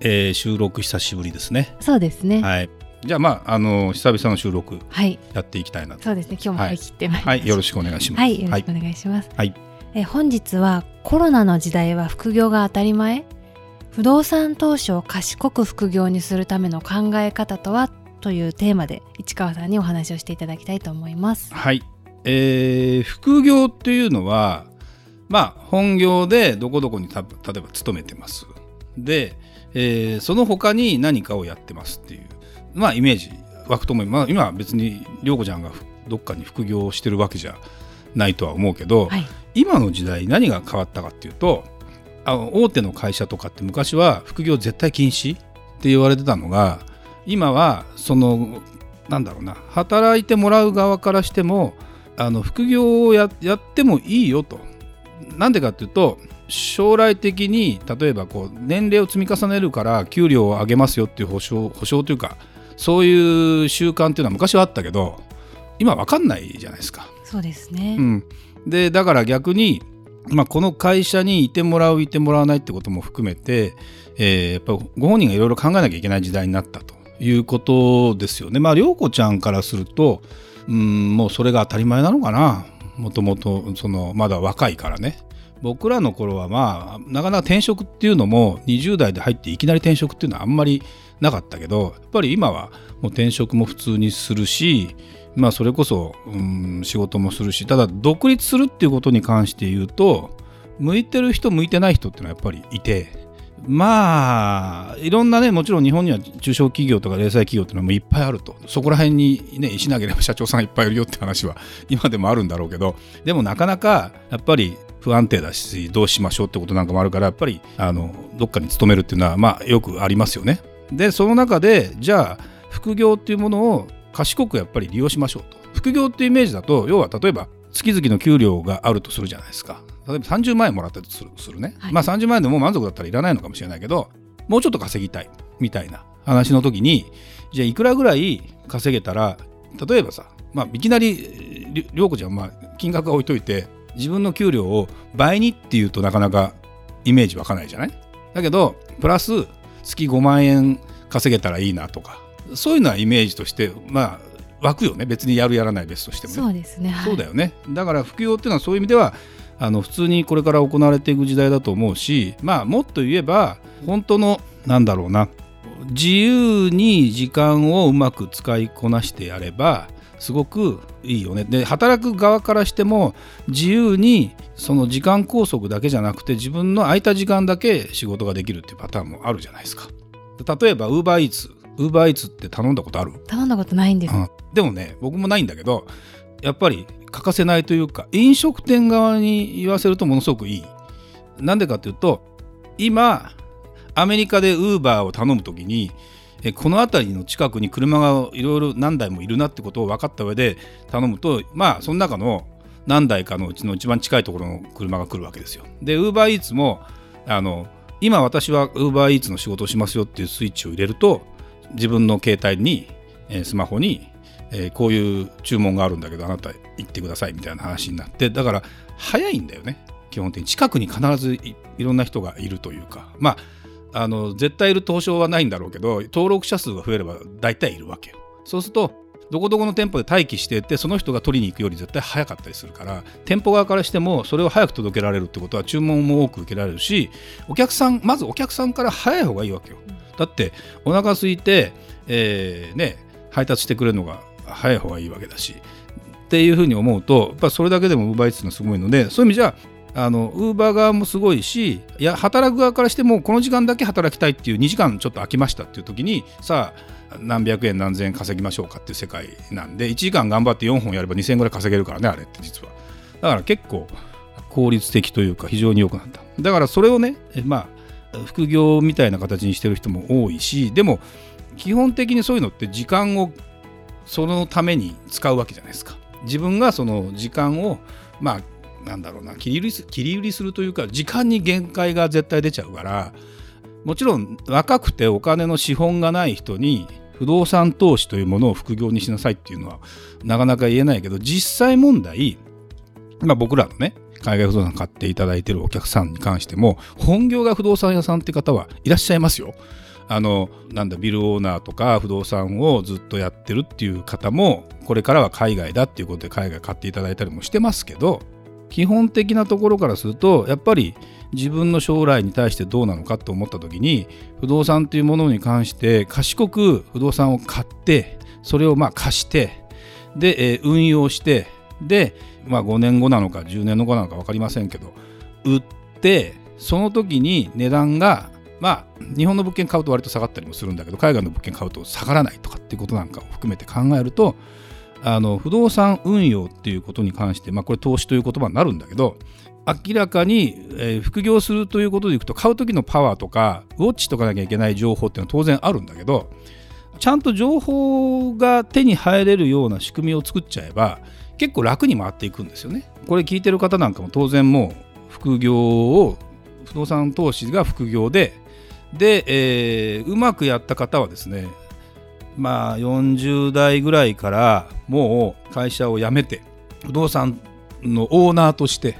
えー、収録久しぶりですね。そうですね。はい。じゃあまああの久々の収録はい。やっていきたいなと。そうですね。今日も張り切ってまいりまはい。よろしくお願いします。はい。よろしくお願いします、はい。え本日はコロナの時代は副業が当たり前？不動産投資を賢く副業にするための考え方とは？というテーマで市川さんにお話をしていただきたいと思います。はい、えー、副業っていうのはまあ本業でどこどこにた例えば勤めてます。で、えーその他に何かをやってますっていう。まあイメージ湧くと思います、まあ、今は別に涼子ちゃんがふどっかに副業をしてるわけじゃないとは思うけど、はい、今の時代何が変わったかっていうとあの大手の会社とかって昔は副業絶対禁止って言われてたのが今はそのなんだろうな働いてもらう側からしてもあの副業をややってもいいよと。なんでかっていうと将来的に例えばこう年齢を積み重ねるから給料を上げますよっていう保証保証というかそういう習慣っていうのは昔はあったけど今わかんないじゃないですか。そうですね。うん、でだから逆に、まあ、この会社にいてもらういてもらわないってことも含めて、えーやっぱご本人がいろいろ考えなきゃいけない時代になったということですよね。まあ涼子ちゃんからすると、うん、もうそれが当たり前なのかなもともとそのまだ若いからね。僕らの頃はまあなかなか転職っていうのも20代で入っていきなり転職っていうのはあんまりなかったけどやっぱり今はもう転職も普通にするしまあそれこそ、うん、仕事もするしただ独立するっていうことに関して言うと向いてる人向いてない人っていうのはやっぱりいてまあいろんなねもちろん日本には中小企業とか零細企業っていうのもいっぱいあるとそこら辺にね石投げれば社長さんいっぱいいるよって話は今でもあるんだろうけど でもなかなかやっぱり不安定だしどうしましょうってことなんかもあるからやっぱりあのどっかに勤めるっていうのはまあよくありますよね。でその中でじゃあ副業っていうものを賢くやっぱり利用しましょうと。副業っていうイメージだと要は例えば月々の給料があるとするじゃないですか。例えば30万円もらったとするするね、はい。まあ30万円でもう満足だったらいらないのかもしれないけどもうちょっと稼ぎたいみたいな話の時にじゃあいくらぐらい稼げたら例えばさ、まあ、いきなりり涼子ちゃんはまあ金額は置いといて自分の給料を倍にっていうとなかなかイメージ湧かないじゃない？だけどプラス月5万円稼げたらいいなとかそういうのはイメージとしてまあ湧くよね。別にやるやらない別としてもね。そうですね。はい、そうだよね。だから副業っていうのはそういう意味ではあの普通にこれから行われていく時代だと思うしまあもっと言えば本当のなんだろうな。自由に時間をうまく使いこなしてやればすごくいいよね。で働く側からしても自由にその時間拘束だけじゃなくて自分の空いた時間だけ仕事ができるっていうパターンもあるじゃないですか。例えばウーバーイーツ。ウーバーイーツって頼んだことある？頼んだことないんです。うん。でもね僕もないんだけどやっぱり欠かせないというか飲食店側に言わせるとものすごくいい。なんでかっていうと今アメリカでウーバーを頼む時にこの辺りの近くに車がいろいろ何台もいるなってことを分かった上で頼むとまあその中の何台かのうちの一番近いところの車が来るわけですよ。でウーバーイーツもあの今私はウーバーイーツの仕事をしますよっていうスイッチを入れると自分の携帯に、スマホに、えーこういう注文があるんだけどあなた行ってくださいみたいな話になってだから早いんだよね。基本的に近くに必ずいろんな人がいるというか。まああの絶対いる東証はないんだろうけど登録者数が増えれば大体いるわけよ。そうするとどこどこの店舗で待機していてその人が取りに行くより絶対早かったりするから店舗側からしてもそれを早く届けられるってことは注文も多く受けられるしお客さんまずお客さんから早い方がいいわけよ。だってお腹空いて、えーね、配達してくれるのが早い方がいいわけだしっていうふうに思うとやっぱそれだけでもウーバーイーツのすごいのでそういう意味じゃあのウーバー側もすごいしいや働く側からしてもこの時間だけ働きたいっていう2時間ちょっと空きましたっていう時にさあ何百円何千円稼ぎましょうかっていう世界なんで1時間頑張って4本やれば2000円ぐらい稼げるからねあれって実は。だから結構効率的というか非常に良くなった。だからそれをねえま副業みたいな形にしてる人も多いしでも基本的にそういうのって時間をそのために使うわけじゃないですか自分がその時間をまあなんだろうな切り売り切り売りするというか時間に限界が絶対出ちゃうからもちろん若くてお金の資本がない人に不動産投資というものを副業にしなさいっていうのはなかなか言えないけど実際問題、まあ、僕らのね海外不動産買っていただいてるお客さんに関しても本業が不動産屋さんって方はいらっしゃいますよ。あのなんだビルオーナーとか不動産をずっとやってるっていう方もこれからは海外だっていうことで海外買っていただいたりもしてますけど基本的なところからするとやっぱり自分の将来に対してどうなのかと思った時に不動産というものに関して賢く不動産を買ってそれをまあ貸してで、えー、運用してで、まあ、5年後なのか10年後なのか分かりませんけど売ってその時に値段がまあ日本の物件買うと割と下がったりもするんだけど海外の物件買うと下がらないとかっていうことなんかを含めて考えるとあの不動産運用っていうことに関して、まあ、これ投資という言葉になるんだけど明らかに、えー、副業するということでいくと買う時のパワーとかウォッチとかなきゃいけない情報っていうのは当然あるんだけどちゃんと情報が手に入れるような仕組みを作っちゃえば結構楽に回っていくんですよね。これ聞いてる方なんかも当然もう副業を不動産投資が副業でで、えー、うまくやった方はですねまあ40代ぐらいからもう会社を辞めて不動産のオーナーとして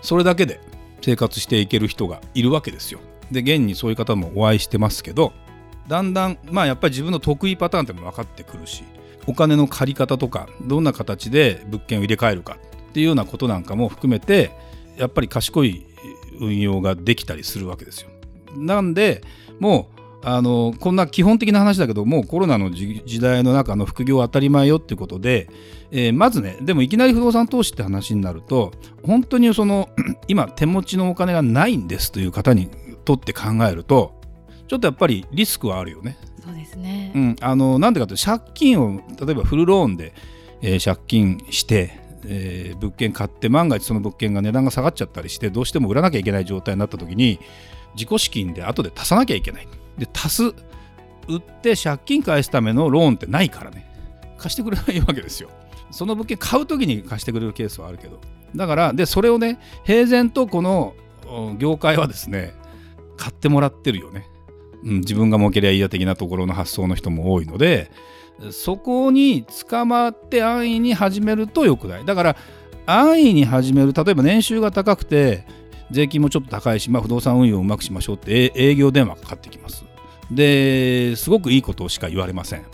それだけで生活していける人がいるわけですよ。で現にそういう方もお会いしてますけどだんだんまあやっぱり自分の得意パターンっても分かってくるしお金の借り方とかどんな形で物件を入れ替えるかっていうようなことなんかも含めてやっぱり賢い運用ができたりするわけですよ。なんでもうあのこんな基本的な話だけどもうコロナの時代の中の副業当たり前よっていうことで、えー、まずねでもいきなり不動産投資って話になると本当にその今手持ちのお金がないんですという方にとって考えるとちょっとやっぱりリスクはあるよね。そうですね、うん、あのなんでかというと借金を例えばフルローンで、えー、借金してえー、物件買って万が一その物件が値段が下がっちゃったりしてどうしても売らなきゃいけない状態になった時に自己資金で後で足さなきゃいけない。で足す売って借金返すためのローンってないからね。貸してくれないわけですよ。その物件買う時に貸してくれるケースはあるけど。だからでそれをね平然とこの業界はですね買ってもらってるよね、うん、自分が儲けりゃいいや的なところの発想の人も多いのでそこに捕まって安易に始めるとよくない。だから安易に始める例えば年収が高くて税金もちょっと高いし、まあ、不動産運用をうまくしましょうって営業電話かかってきます。ですごくいいことしか言われません。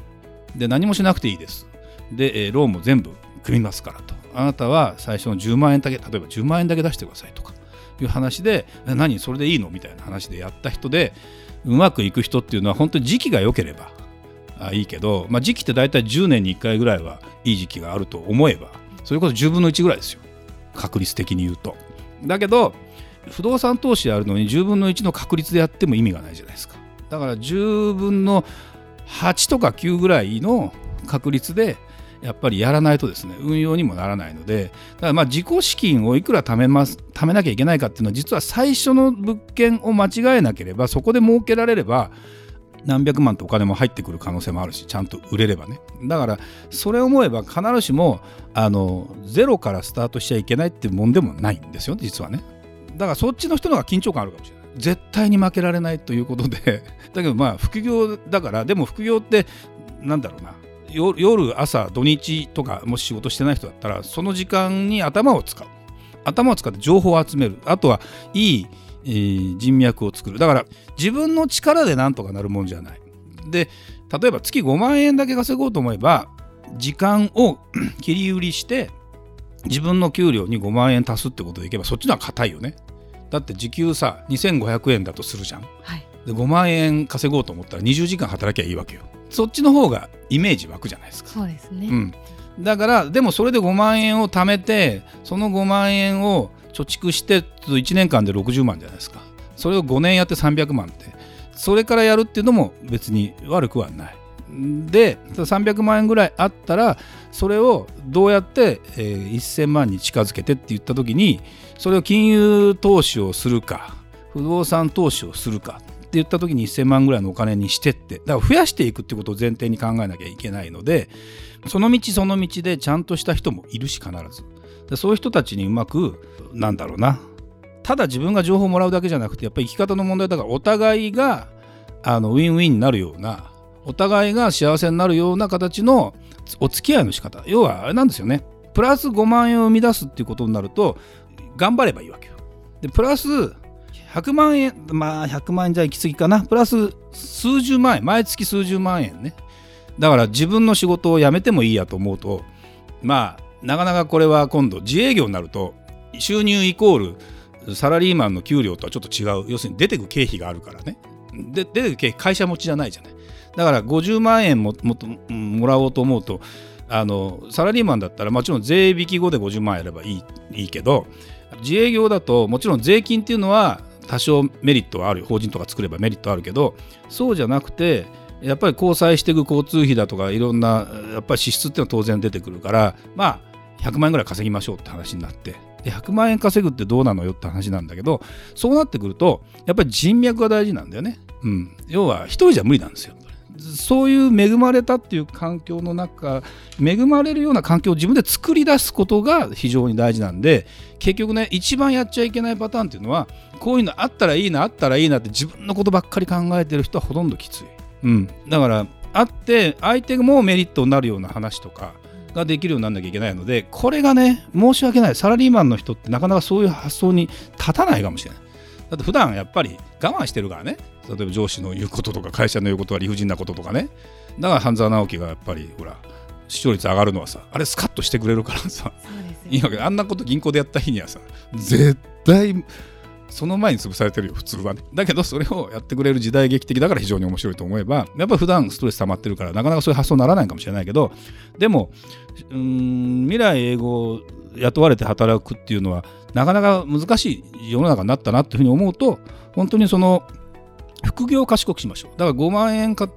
で何もしなくていいです。でローンも全部組みますからと。あなたは最初の10万円だけ例えば10万円だけ出してくださいとかいう話で何それでいいのみたいな話でやった人でうまくいく人っていうのは本当に時期が良ければいいけど、まあ、時期って大体10年に1回ぐらいはいい時期があると思えばそれこそ10分の1ぐらいですよ確率的に言うと。だけど不動産投資やるのに10分の1の確率でやっても意味がないじゃないですか。だから10分の8とか9ぐらいの確率でやっぱりやらないとですね運用にもならないので。だからまあ自己資金をいくら貯めます貯めなきゃいけないかっていうのは実は最初の物件を間違えなければそこで儲けられれば何百万とお金も入ってくる可能性もあるしちゃんと売れればね。だからそれを思えば必ずしもあのゼロからスタートしちゃいけないっていうもんでもないんですよ実はね。だからそっちの人の方が緊張感あるかもしれない。絶対に負けられないということで。だけどまあ副業だからでも副業ってなんだろうな。夜朝土日とかもし仕事してない人だったらその時間に頭を使う。頭を使って情報を集める。あとはいい、えー、人脈を作る。だから自分の力でなんとかなるもんじゃない。で例えば月5万円だけ稼ごうと思えば時間を 切り売りして自分の給料に5万円足すってことでいけばそっちのは硬いよね。だって時給さ2500円だとするじゃん、はい、で5万円稼ごうと思ったら20時間働きゃいいわけよ。そっちの方がイメージ湧くじゃないですか。そうですね、うん、だからでもそれで5万円を貯めてその5万円を貯蓄して1年間で60万じゃないですか。それを5年やって300万って。それからやるっていうのも別に悪くはないで300万円ぐらいあったらそれをどうやって、えー、1000万に近づけてって言った時にそれを金融投資をするか不動産投資をするかって言った時に1000万ぐらいのお金にしてってだから増やしていくってことを前提に考えなきゃいけないのでその道その道でちゃんとした人もいるし必ず。でそういう人たちにうまくなんだろうなただ自分が情報をもらうだけじゃなくてやっぱり生き方の問題だからお互いがあのウィンウィンになるようなお互いが幸せになるような形のお付き合いの仕方。要はあれなんですよね。プラス5万円を生み出すっていうことになると頑張ればいいわけよ。でプラス100万円まあ100万円じゃ行き過ぎかな。プラス数十万円毎月数十万円ね。だから自分の仕事を辞めてもいいやと思うとまあなかなかこれは今度自営業になると収入イコールサラリーマンの給料とはちょっと違う。要するに出てく経費があるからね。で出てく経費会社持ちじゃないじゃない。だから50万円もももらおうと思うとあのサラリーマンだったらもちろん税引き後で50万円やればいいいいけど自営業だともちろん税金っていうのは多少メリットはある法人とか作ればメリットあるけどそうじゃなくてやっぱり交際していく交通費だとかいろんなやっぱり支出っていうのは当然出てくるからまあ100万円ぐらい稼ぎましょうって話になってで100万円稼ぐってどうなのよって話なんだけどそうなってくるとやっぱり人脈が大事なんだよね、うん、要は一人じゃ無理なんですよ。そういう恵まれたっていう環境の中恵まれるような環境を自分で作り出すことが非常に大事なんで結局ね一番やっちゃいけないパターンっていうのはこういうのあったらいいなあったらいいなって自分のことばっかり考えてる人はほとんどきつい、うん、だからあって相手もメリットになるような話とかができるようにならなきゃいけないのでこれがね申し訳ない。サラリーマンの人ってなかなかそういう発想に立たないかもしれない。だって普段やっぱり我慢してるからね。例えば上司の言うこととか会社の言うことは理不尽なこととかね。だから半沢直樹がやっぱりほら視聴率上がるのはさあれスカッとしてくれるからさ、いいわけあんなこと銀行でやった日にはさ絶対その前に潰されてるよ普通はね。だけどそれをやってくれる時代劇的だから非常に面白いと思えばやっぱ普段ストレス溜まってるからなかなかそういう発想にならないかもしれないけどでもうん未来英語雇われて働くっていうのはなかなか難しい世の中になったなっていうふうに思うと本当にその副業を賢くしましょう。だから5万円か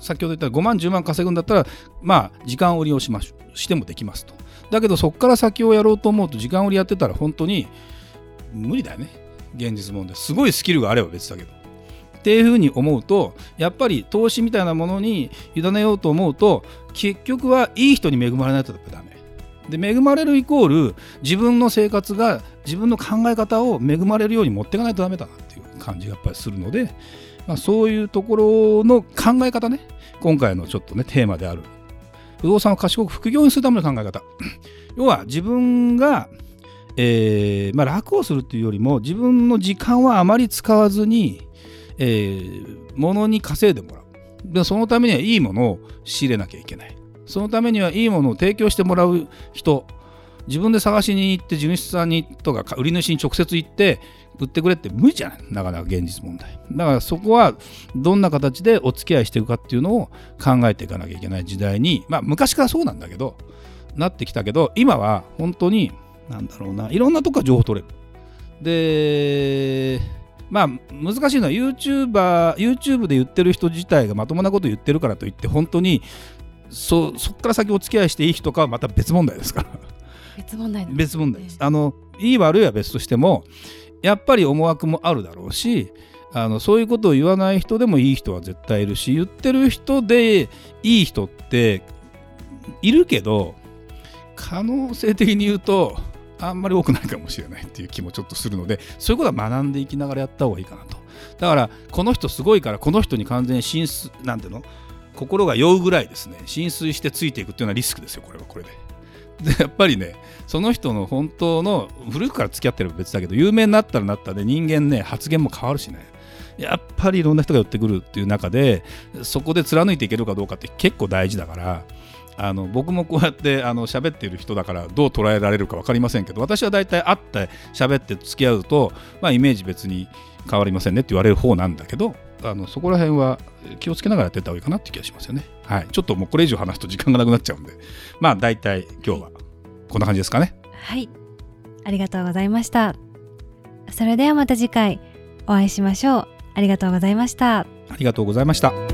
先ほど言った5万10万稼ぐんだったらまあ時間売りをしまししてもできますと。だけどそこから先をやろうと思うと時間売りやってたら本当に無理だよね。現実問題。すごいスキルがあれば別だけど。っていうふうに思うとやっぱり投資みたいなものに委ねようと思うと結局はいい人に恵まれないとダメで恵まれるイコール自分の生活が自分の考え方を恵まれるように持っていかないとダメだなっていう感じがやっぱりするので、まあ、そういうところの考え方ね今回のちょっとねテーマである不動産を賢く副業にするための考え方。要は自分が、えーまあ、楽をするっていうよりも自分の時間はあまり使わずに、えー、物に稼いでもらう。でそのためにはいいものを仕入れなきゃいけない。そのためにはいいものを提供してもらう人自分で探しに行って地主さんにとか売り主に直接行って売ってくれって無理じゃないなかなか現実問題。だからそこはどんな形でお付き合いしていくかっていうのを考えていかなきゃいけない時代にまあ昔からそうなんだけどなってきたけど今は本当になんだろうないろんなとこから情報取れる。でまあ難しいのは YouTuber YouTube で言ってる人自体がまともなこと言ってるからといって本当にそそこから先お付き合いしていい人かはまた別問題ですから。別問題別問題です、あのいい悪いは別としてもやっぱり思惑もあるだろうしあのそういうことを言わない人でもいい人は絶対いるし言ってる人でいい人っているけど可能性的に言うとあんまり多くないかもしれないっていう気もちょっとするのでそういうことは学んでいきながらやった方がいいかなと。だからこの人すごいからこの人に完全に進出なんていうの？心が酔うぐらいですね浸水してついていくっていうのはリスクですよこれはこれで。でやっぱりねその人の本当の古くから付き合ってれば別だけど有名になったらなったで人間ね発言も変わるしねやっぱりいろんな人が寄ってくるっていう中でそこで貫いていけるかどうかって結構大事だからあの僕もこうやってあの喋ってる人だからどう捉えられるか分かりませんけど私は大体会って喋って付き合うと、まあ、イメージ別に変わりませんねって言われる方なんだけどあのそこら辺は気をつけながらやってた方がいいかなって気がしますよね。はい。ちょっともうこれ以上話すと時間がなくなっちゃうんで、まあ大体今日はこんな感じですかね。はい。ありがとうございました。それではまた次回お会いしましょう。ありがとうございました。ありがとうございました。